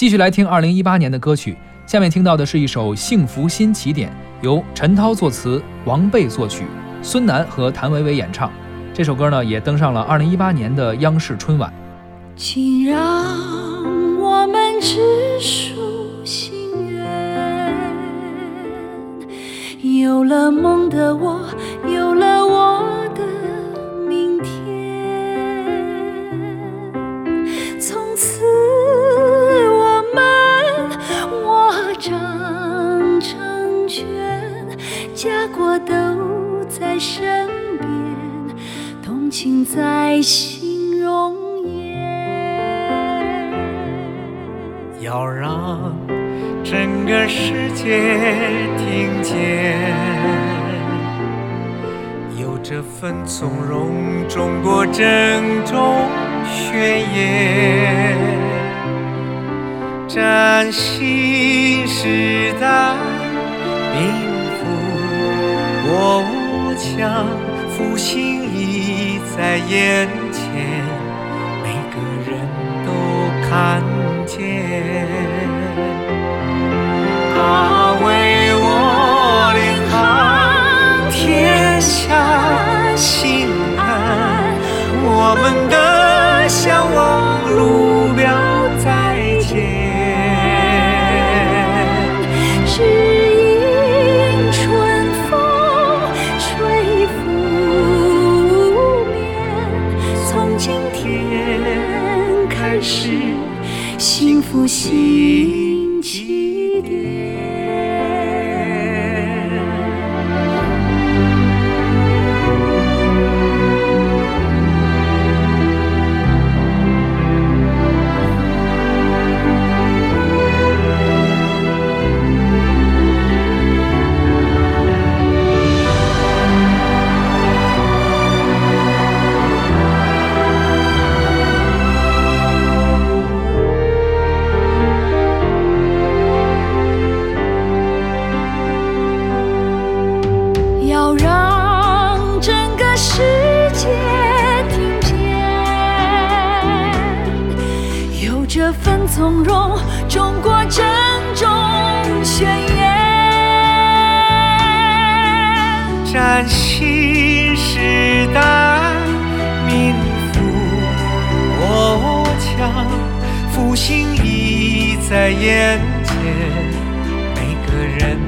继续来听二零一八年的歌曲，下面听到的是一首《幸福新起点》，由陈涛作词，王贝作曲，孙楠和谭维维演唱。这首歌呢也登上了二零一八年的央视春晚。请让我们直抒心愿，有了梦的我，有了握掌成全，家国都在身边，同情在心容颜。要让整个世界听见，有这份从容，中国郑重宣言，崭新时代，民富国强，复兴已在眼前，每个人都看见。幸福新起点。世界听见，有这份从容，中国郑重宣言。崭新时代，民富国强，复兴已在眼前，每个人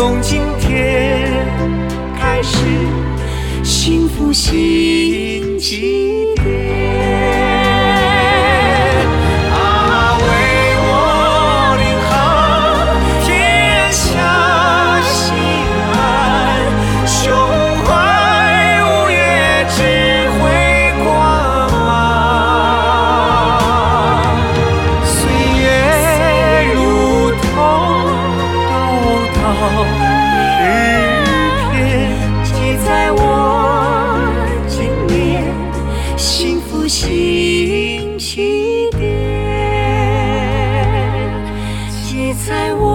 从今天开始，幸福新起点。记在我心，幸福新起点，记在我。